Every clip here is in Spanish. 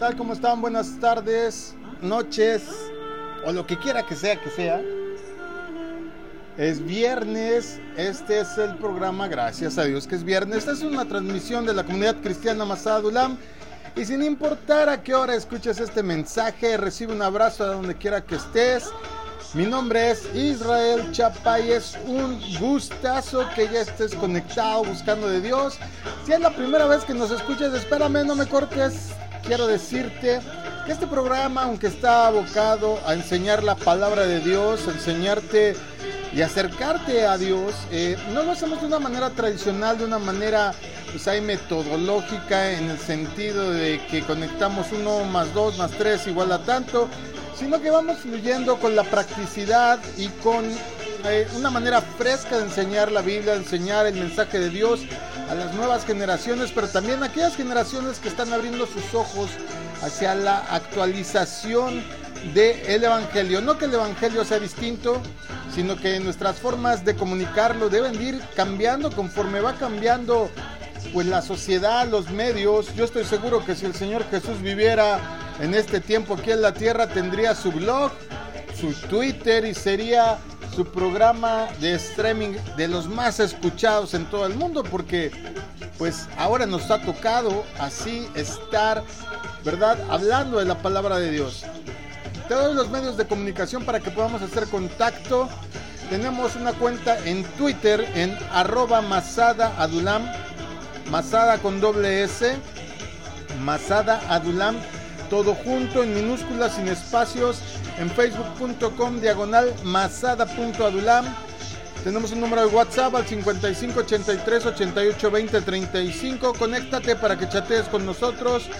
¿Qué tal? ¿Cómo están? Buenas tardes, noches o lo que quiera que sea que sea. Es viernes, este es el programa, gracias a Dios que es viernes. Esta es una transmisión de la comunidad cristiana Masada Dulam. Y sin importar a qué hora escuches este mensaje, recibe un abrazo a donde quiera que estés. Mi nombre es Israel Chapa y es un gustazo que ya estés conectado buscando de Dios. Si es la primera vez que nos escuchas, espérame, no me cortes. Quiero decirte que este programa, aunque está abocado a enseñar la palabra de Dios, a enseñarte y acercarte a Dios, eh, no lo hacemos de una manera tradicional, de una manera pues hay metodológica en el sentido de que conectamos uno más dos más tres igual a tanto, sino que vamos fluyendo con la practicidad y con eh, una manera fresca de enseñar la Biblia, de enseñar el mensaje de Dios a las nuevas generaciones, pero también a aquellas generaciones que están abriendo sus ojos hacia la actualización del Evangelio. No que el Evangelio sea distinto, sino que nuestras formas de comunicarlo deben ir cambiando conforme va cambiando pues la sociedad, los medios. Yo estoy seguro que si el Señor Jesús viviera en este tiempo aquí en la tierra, tendría su blog, su Twitter y sería su programa de streaming de los más escuchados en todo el mundo, porque pues ahora nos ha tocado así estar, ¿verdad? Hablando de la palabra de Dios. Te doy los medios de comunicación para que podamos hacer contacto. Tenemos una cuenta en Twitter en arroba masada adulam Masada con doble S, Masada Adulam, todo junto en minúsculas, sin espacios, en facebook.com diagonal masada.adulam. Tenemos un número de WhatsApp al 55 83 88 20 35. Conéctate para que chatees con nosotros.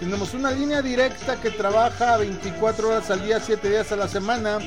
Tenemos una línea directa que trabaja 24 horas al día, 7 días a la semana.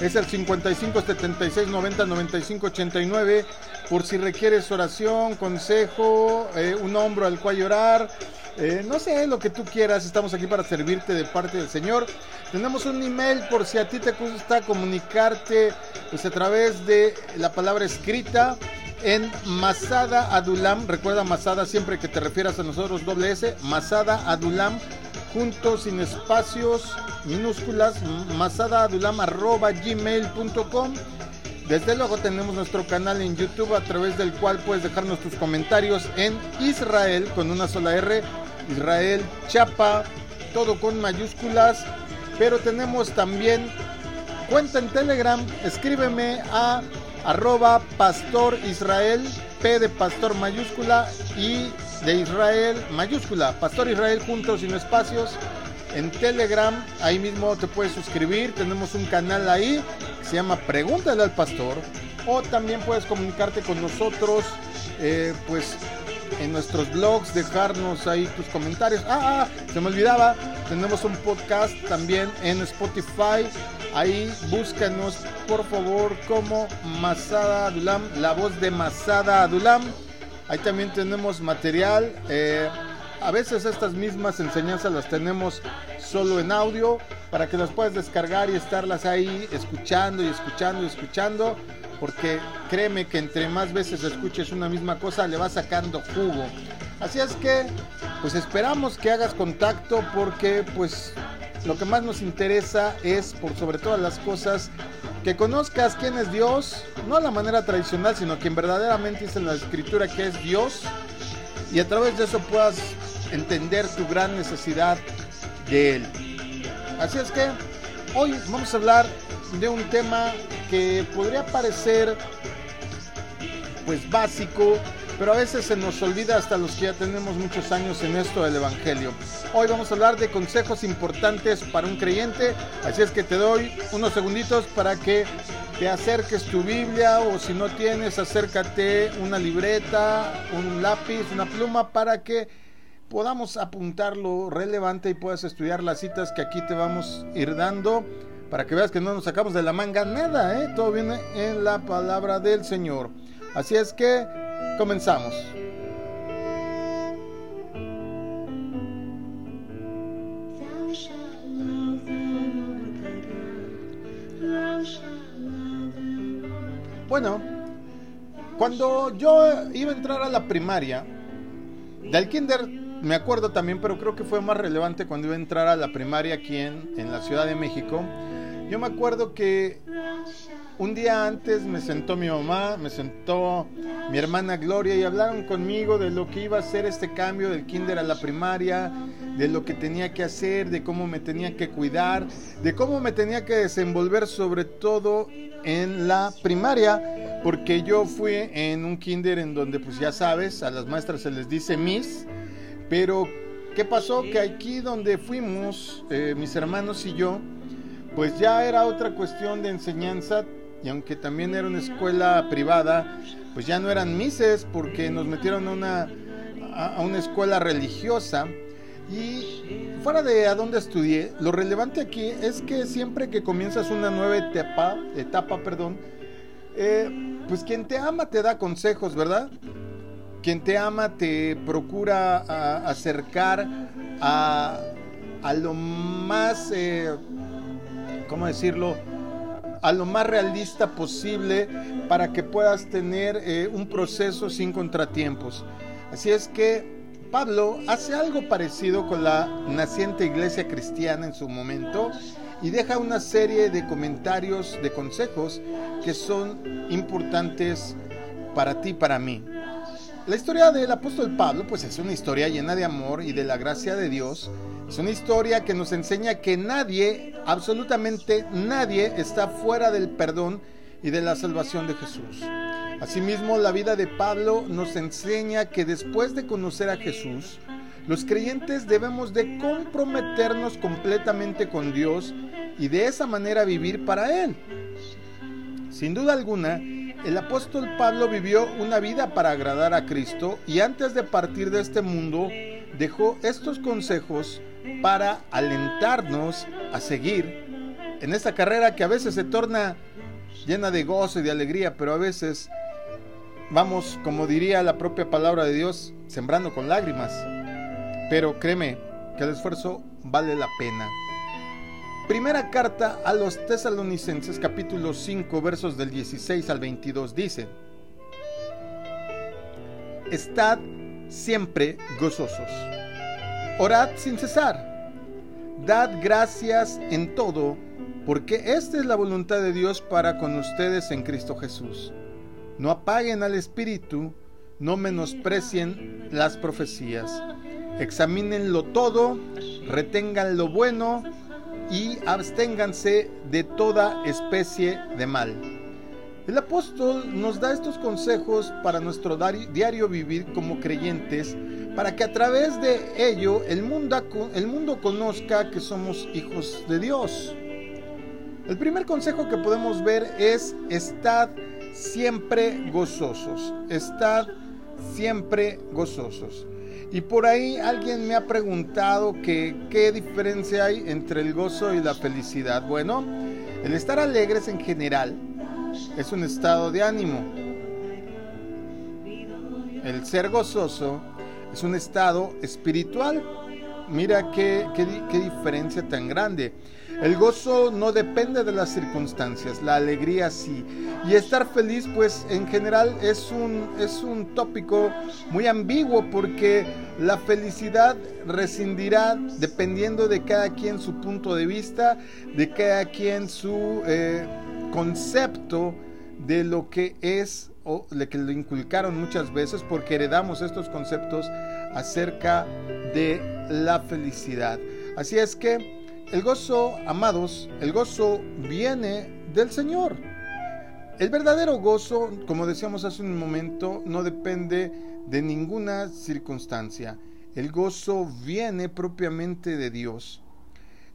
Es el 55 76 90 95 89. Por si requieres oración, consejo, eh, un hombro al cual llorar. Eh, no sé, lo que tú quieras, estamos aquí para servirte de parte del Señor. Tenemos un email por si a ti te gusta comunicarte pues, a través de la palabra escrita en Masada Adulam. Recuerda Masada siempre que te refieras a nosotros, doble S, Masada Adulam, juntos sin espacios, minúsculas, Masada Adulam arroba gmail.com. Desde luego tenemos nuestro canal en YouTube a través del cual puedes dejarnos tus comentarios en Israel con una sola R, Israel Chapa, todo con mayúsculas. Pero tenemos también cuenta en Telegram, escríbeme a arroba pastor Israel, P de pastor mayúscula y de Israel mayúscula, pastor Israel juntos sin espacios. En Telegram, ahí mismo te puedes suscribir, tenemos un canal ahí se llama Pregúntale al Pastor. O también puedes comunicarte con nosotros, eh, pues en nuestros blogs, dejarnos ahí tus comentarios. Ah, ah, se me olvidaba, tenemos un podcast también en Spotify. Ahí búscanos por favor como Masada Adulam, la voz de Masada Adulam. Ahí también tenemos material. Eh, a veces estas mismas enseñanzas las tenemos solo en audio para que las puedas descargar y estarlas ahí escuchando y escuchando y escuchando. Porque créeme que entre más veces escuches una misma cosa le va sacando jugo. Así es que pues esperamos que hagas contacto porque pues lo que más nos interesa es por sobre todas las cosas que conozcas quién es Dios, no a la manera tradicional, sino quien verdaderamente dice en la escritura que es Dios y a través de eso puedas entender tu gran necesidad de Él. Así es que hoy vamos a hablar de un tema que podría parecer pues básico, pero a veces se nos olvida hasta los que ya tenemos muchos años en esto del Evangelio. Hoy vamos a hablar de consejos importantes para un creyente, así es que te doy unos segunditos para que te acerques tu Biblia o si no tienes, acércate una libreta, un lápiz, una pluma para que podamos apuntar lo relevante y puedas estudiar las citas que aquí te vamos a ir dando para que veas que no nos sacamos de la manga nada, ¿eh? todo viene en la palabra del Señor. Así es que comenzamos. Bueno, cuando yo iba a entrar a la primaria, del kinder me acuerdo también, pero creo que fue más relevante cuando iba a entrar a la primaria aquí en, en la Ciudad de México. Yo me acuerdo que un día antes me sentó mi mamá, me sentó mi hermana Gloria y hablaron conmigo de lo que iba a ser este cambio del kinder a la primaria, de lo que tenía que hacer, de cómo me tenía que cuidar, de cómo me tenía que desenvolver sobre todo en la primaria, porque yo fui en un kinder en donde pues ya sabes, a las maestras se les dice Miss, pero ¿qué pasó? Que aquí donde fuimos, eh, mis hermanos y yo, pues ya era otra cuestión de enseñanza y aunque también era una escuela privada, pues ya no eran mises porque nos metieron a una, a una escuela religiosa. Y fuera de a dónde estudié, lo relevante aquí es que siempre que comienzas una nueva etapa, etapa perdón, eh, pues quien te ama te da consejos, ¿verdad? Quien te ama te procura acercar a, a, lo más, eh, ¿cómo decirlo? a lo más realista posible para que puedas tener eh, un proceso sin contratiempos. Así es que Pablo hace algo parecido con la naciente iglesia cristiana en su momento y deja una serie de comentarios, de consejos que son importantes para ti, para mí. La historia del apóstol Pablo pues es una historia llena de amor y de la gracia de Dios. Es una historia que nos enseña que nadie absolutamente nadie está fuera del perdón y de la salvación de Jesús. Asimismo, la vida de Pablo nos enseña que después de conocer a Jesús, los creyentes debemos de comprometernos completamente con Dios y de esa manera vivir para Él. Sin duda alguna, el apóstol Pablo vivió una vida para agradar a Cristo y antes de partir de este mundo dejó estos consejos para alentarnos a seguir en esta carrera que a veces se torna llena de gozo y de alegría, pero a veces vamos, como diría la propia palabra de Dios, sembrando con lágrimas. Pero créeme que el esfuerzo vale la pena. Primera carta a los tesalonicenses capítulo 5 versos del 16 al 22 dice, Estad siempre gozosos Orad sin cesar. Dad gracias en todo, porque esta es la voluntad de Dios para con ustedes en Cristo Jesús. No apaguen al Espíritu, no menosprecien las profecías. Examínenlo todo, retengan lo bueno y absténganse de toda especie de mal. El apóstol nos da estos consejos para nuestro diario vivir como creyentes para que a través de ello el mundo, el mundo conozca que somos hijos de Dios. El primer consejo que podemos ver es estad siempre gozosos, estad siempre gozosos. Y por ahí alguien me ha preguntado qué diferencia hay entre el gozo y la felicidad. Bueno, el estar alegres en general es un estado de ánimo. El ser gozoso es un estado espiritual. Mira qué, qué, diferencia tan grande. El gozo no depende de las circunstancias, la alegría sí. Y estar feliz, pues en general es un, es un tópico muy ambiguo porque la felicidad rescindirá dependiendo de cada quien su punto de vista, de cada quien su eh, concepto de lo que es o que lo inculcaron muchas veces porque heredamos estos conceptos acerca de la felicidad. Así es que el gozo, amados, el gozo viene del Señor. El verdadero gozo, como decíamos hace un momento, no depende de ninguna circunstancia. El gozo viene propiamente de Dios.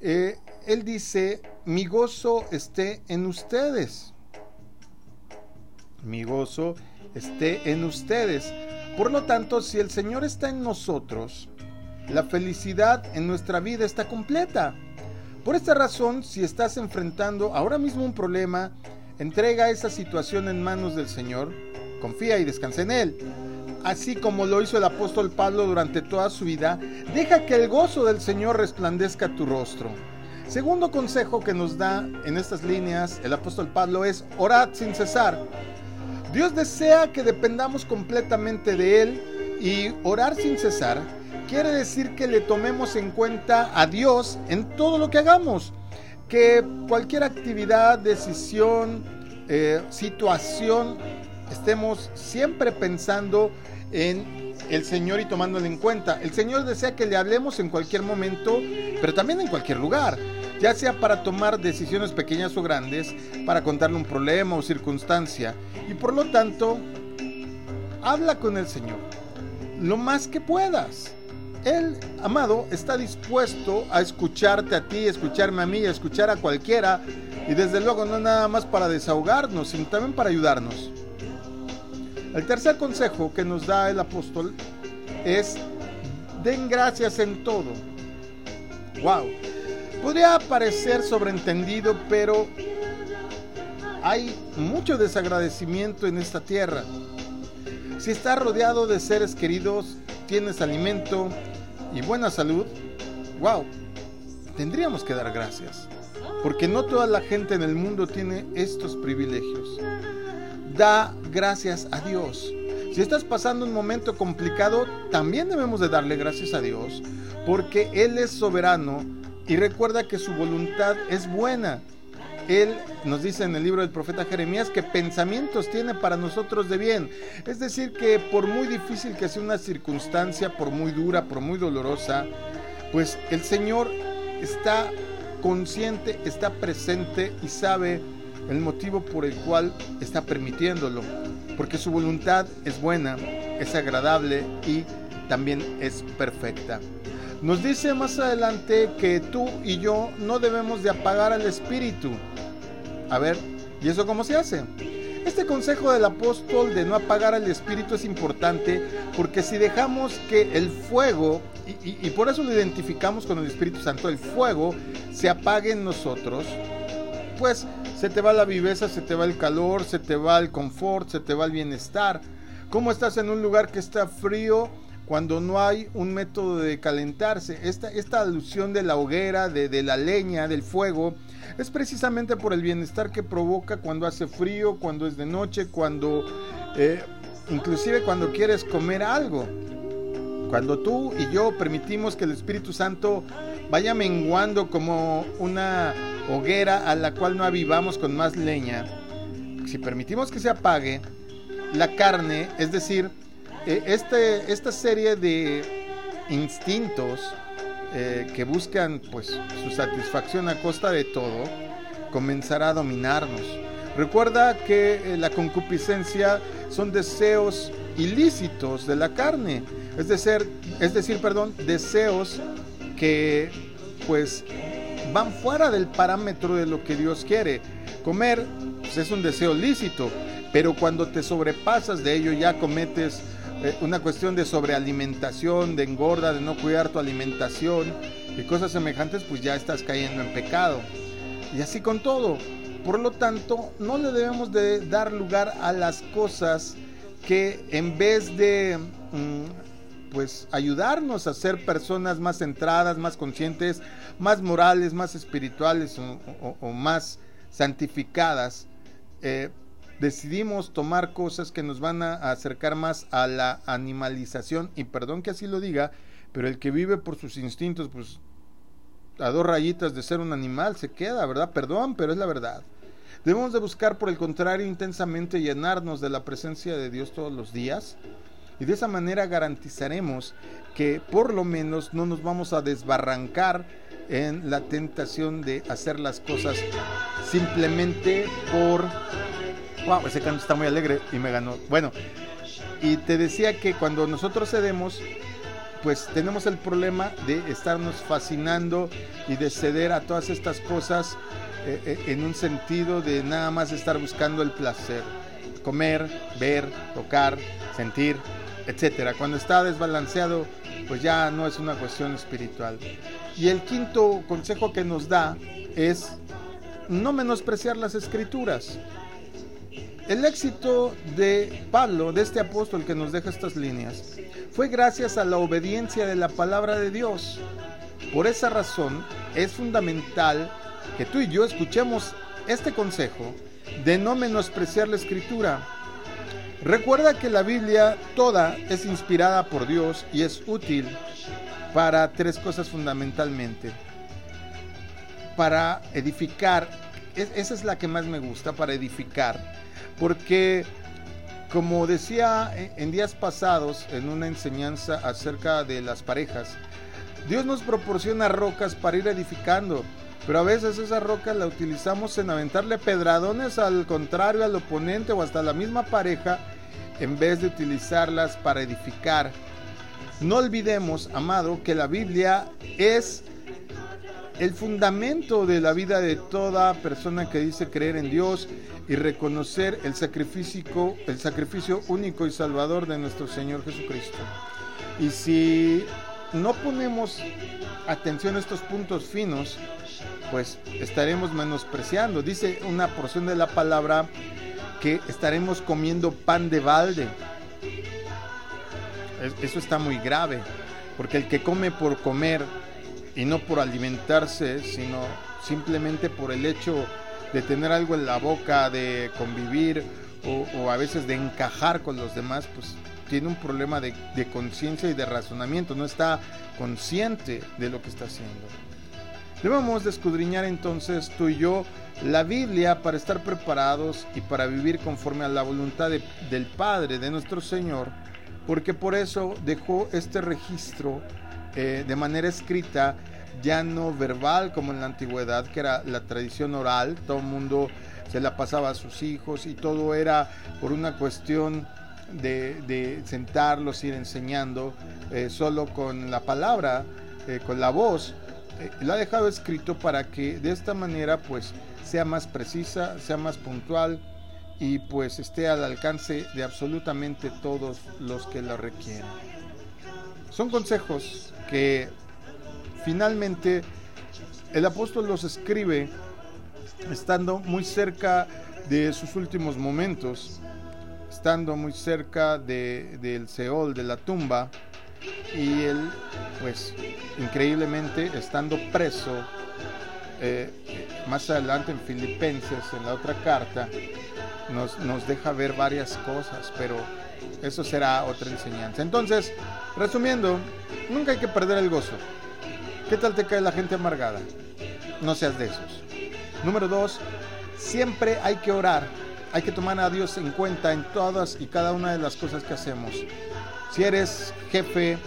Eh, él dice, mi gozo esté en ustedes mi gozo esté en ustedes. Por lo tanto, si el Señor está en nosotros, la felicidad en nuestra vida está completa. Por esta razón, si estás enfrentando ahora mismo un problema, entrega esa situación en manos del Señor, confía y descansa en Él. Así como lo hizo el apóstol Pablo durante toda su vida, deja que el gozo del Señor resplandezca tu rostro. Segundo consejo que nos da en estas líneas el apóstol Pablo es orad sin cesar. Dios desea que dependamos completamente de Él y orar sin cesar quiere decir que le tomemos en cuenta a Dios en todo lo que hagamos. Que cualquier actividad, decisión, eh, situación, estemos siempre pensando en el Señor y tomándolo en cuenta. El Señor desea que le hablemos en cualquier momento, pero también en cualquier lugar ya sea para tomar decisiones pequeñas o grandes, para contarle un problema o circunstancia, y por lo tanto, habla con el Señor lo más que puedas. Él, amado, está dispuesto a escucharte a ti, escucharme a mí, a escuchar a cualquiera, y desde luego no nada más para desahogarnos, sino también para ayudarnos. El tercer consejo que nos da el apóstol es den gracias en todo. Wow. Podría parecer sobreentendido, pero hay mucho desagradecimiento en esta tierra. Si estás rodeado de seres queridos, tienes alimento y buena salud, wow, tendríamos que dar gracias. Porque no toda la gente en el mundo tiene estos privilegios. Da gracias a Dios. Si estás pasando un momento complicado, también debemos de darle gracias a Dios, porque Él es soberano y recuerda que su voluntad es buena. Él nos dice en el libro del profeta Jeremías que pensamientos tiene para nosotros de bien. Es decir, que por muy difícil que sea una circunstancia, por muy dura, por muy dolorosa, pues el Señor está consciente, está presente y sabe el motivo por el cual está permitiéndolo. Porque su voluntad es buena, es agradable y también es perfecta. Nos dice más adelante que tú y yo no debemos de apagar al espíritu. A ver, ¿y eso cómo se hace? Este consejo del apóstol de no apagar al espíritu es importante porque si dejamos que el fuego, y, por eso lo identificamos con el Espíritu Santo, el fuego se apague en nosotros, pues se te va la viveza, se te va el calor, se te va el confort, se te va el bienestar. ¿Cómo estás en un lugar que está frío? Cuando no hay un método de calentarse. Esta, esta alusión de la hoguera, de, la leña, del fuego, es precisamente por el bienestar que provoca cuando hace frío, cuando es de noche, cuando eh, inclusive cuando quieres comer algo. Cuando tú y yo permitimos que el Espíritu Santo vaya menguando como una hoguera a la cual no avivamos con más leña, si permitimos que se apague, la carne, es decir, este, esta serie de instintos eh, que buscan pues su satisfacción a costa de todo comenzará a dominarnos. Recuerda que eh, la concupiscencia son deseos ilícitos de la carne, es decir, es decir, perdón, deseos que pues van fuera del parámetro de lo que Dios quiere. Comer pues, es un deseo lícito, pero cuando te sobrepasas de ello ya cometes eh, una cuestión de sobrealimentación, de engorda, de no cuidar tu alimentación y cosas semejantes, pues ya estás cayendo en pecado. Y así con todo. Por lo tanto, no le debemos de dar lugar a las cosas que en vez de mm, pues ayudarnos a ser personas más centradas, más conscientes, más morales, más espirituales o, más santificadas, eh, decidimos tomar cosas que nos van a acercar más a la animalización, y perdón que así lo diga, pero el que vive por sus instintos, pues a dos rayitas de ser un animal se queda, ¿verdad? Perdón, pero es la verdad. Debemos de buscar, por el contrario, intensamente llenarnos de la presencia de Dios todos los días y de esa manera garantizaremos que por lo menos no nos vamos a desbarrancar en la tentación de hacer las cosas simplemente por wow, ese canto está muy alegre y me ganó. Bueno, y te decía que cuando nosotros cedemos, pues tenemos el problema de estarnos fascinando y de ceder a todas estas cosas eh, eh, en un sentido de nada más estar buscando el placer. Comer, ver, tocar, sentir, etcétera. Cuando está desbalanceado, pues ya no es una cuestión espiritual. Y el quinto consejo que nos da es no menospreciar las escrituras. El éxito de Pablo, de este apóstol que nos deja estas líneas, fue gracias a la obediencia de la palabra de Dios. Por esa razón es fundamental que tú y yo escuchemos este consejo de no menospreciar la escritura. Recuerda que la Biblia toda es inspirada por Dios y es útil para tres cosas fundamentalmente. Para edificar, esa es la que más me gusta, para edificar, porque como decía en días pasados en una enseñanza acerca de las parejas, Dios nos proporciona rocas para ir edificando, pero a veces esa roca la utilizamos en aventarle pedradones al contrario, al oponente o hasta la misma pareja, en vez de utilizarlas para edificar. No olvidemos, amado, que la Biblia es el fundamento de la vida de toda persona que dice creer en Dios y reconocer el sacrificio, el sacrificio único y salvador de nuestro Señor Jesucristo. Y si no ponemos atención a estos puntos finos, pues estaremos menospreciando. Dice una porción de la palabra que estaremos comiendo pan de balde. Eso está muy grave, porque el que come por comer y no por alimentarse, sino simplemente por el hecho de tener algo en la boca, de convivir o, a veces de encajar con los demás, pues tiene un problema de, de conciencia y de razonamiento, no está consciente de lo que está haciendo. Debemos escudriñar entonces tú y yo la Biblia para estar preparados y para vivir conforme a la voluntad del Padre, de nuestro Señor, porque por eso dejó este registro eh, de manera escrita, ya no verbal como en la antigüedad, que era la tradición oral, todo el mundo se la pasaba a sus hijos y todo era por una cuestión de, sentarlos, ir enseñando, eh, solo con la palabra, eh, con la voz. lo ha dejado escrito para que de esta manera pues sea más precisa, sea más puntual y pues esté al alcance de absolutamente todos los que lo requieran. Son consejos que finalmente el apóstol los escribe estando muy cerca de sus últimos momentos, estando muy cerca de, del Seol, de la tumba, y él, pues, increíblemente, estando preso, eh, más adelante en Filipenses, en la otra carta, nos, nos deja ver varias cosas, pero eso será otra enseñanza. Entonces, resumiendo, nunca hay que perder el gozo. ¿Qué tal te cae la gente amargada? No seas de esos. Número dos, siempre hay que orar. Hay que tomar a Dios en cuenta en todas y cada una de las cosas que hacemos. Si eres jefe,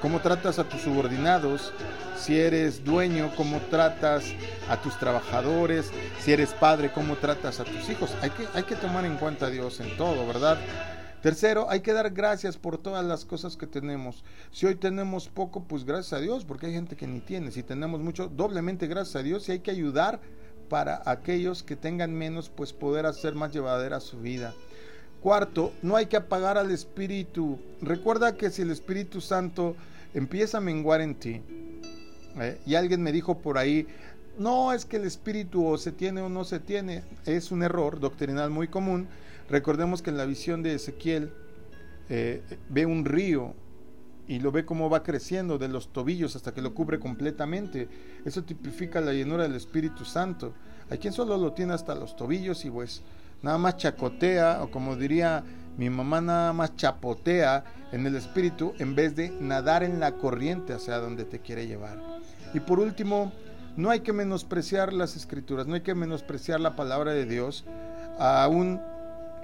cómo tratas a tus subordinados. Si eres dueño, cómo tratas a tus trabajadores. Si eres padre, cómo tratas a tus hijos. Hay que, hay que tomar en cuenta a Dios en todo, ¿verdad? Tercero, hay que dar gracias por todas las cosas que tenemos. Si hoy tenemos poco, pues gracias a Dios, porque hay gente que ni tiene. Si tenemos mucho, doblemente gracias a Dios y hay que ayudar para aquellos que tengan menos, pues poder hacer más llevadera su vida. Cuarto, no hay que apagar al Espíritu. Recuerda que si el Espíritu Santo empieza a menguar en ti, eh, y alguien me dijo por ahí, no es que el Espíritu o se tiene o no se tiene, es un error doctrinal muy común Recordemos que en la visión de Ezequiel eh, ve un río y lo ve como va creciendo de los tobillos hasta que lo cubre completamente. Eso tipifica la llenura del Espíritu Santo. Hay quien solo lo tiene hasta los tobillos y pues nada más chacotea, o como diría mi mamá, nada más chapotea en el Espíritu en vez de nadar en la corriente hacia donde te quiere llevar. Y por último, no hay que menospreciar las escrituras, no hay que menospreciar la palabra de Dios, aún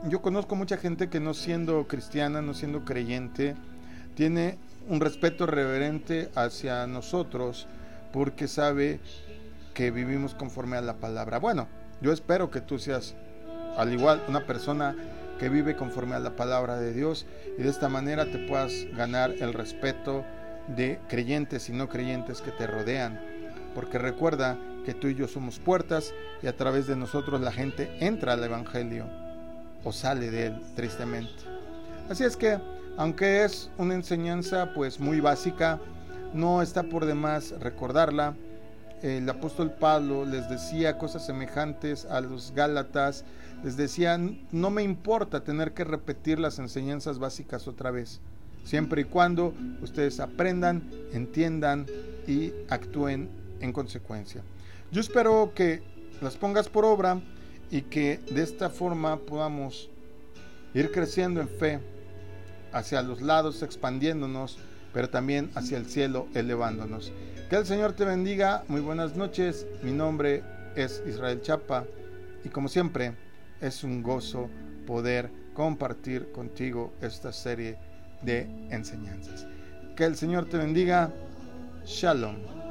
yo conozco mucha gente que no siendo cristiana, no siendo creyente, tiene un respeto reverente hacia nosotros porque sabe que vivimos conforme a la palabra. Bueno, yo espero que tú seas al igual una persona que vive conforme a la palabra de Dios y de esta manera te puedas ganar el respeto de creyentes y no creyentes que te rodean. Porque recuerda que tú y yo somos puertas y a través de nosotros la gente entra al Evangelio o sale de él, tristemente. Así es que, aunque es una enseñanza pues muy básica, no está por demás recordarla. El apóstol Pablo les decía cosas semejantes a los Gálatas, les decía, no me importa tener que repetir las enseñanzas básicas otra vez, siempre y cuando ustedes aprendan, entiendan y actúen en consecuencia. Yo espero que las pongas por obra y que de esta forma podamos ir creciendo en fe hacia los lados, expandiéndonos pero también hacia el cielo elevándonos. Que el Señor te bendiga, muy buenas noches, mi nombre es Israel Chapa y como siempre es un gozo poder compartir contigo esta serie de enseñanzas. Que el Señor te bendiga, shalom.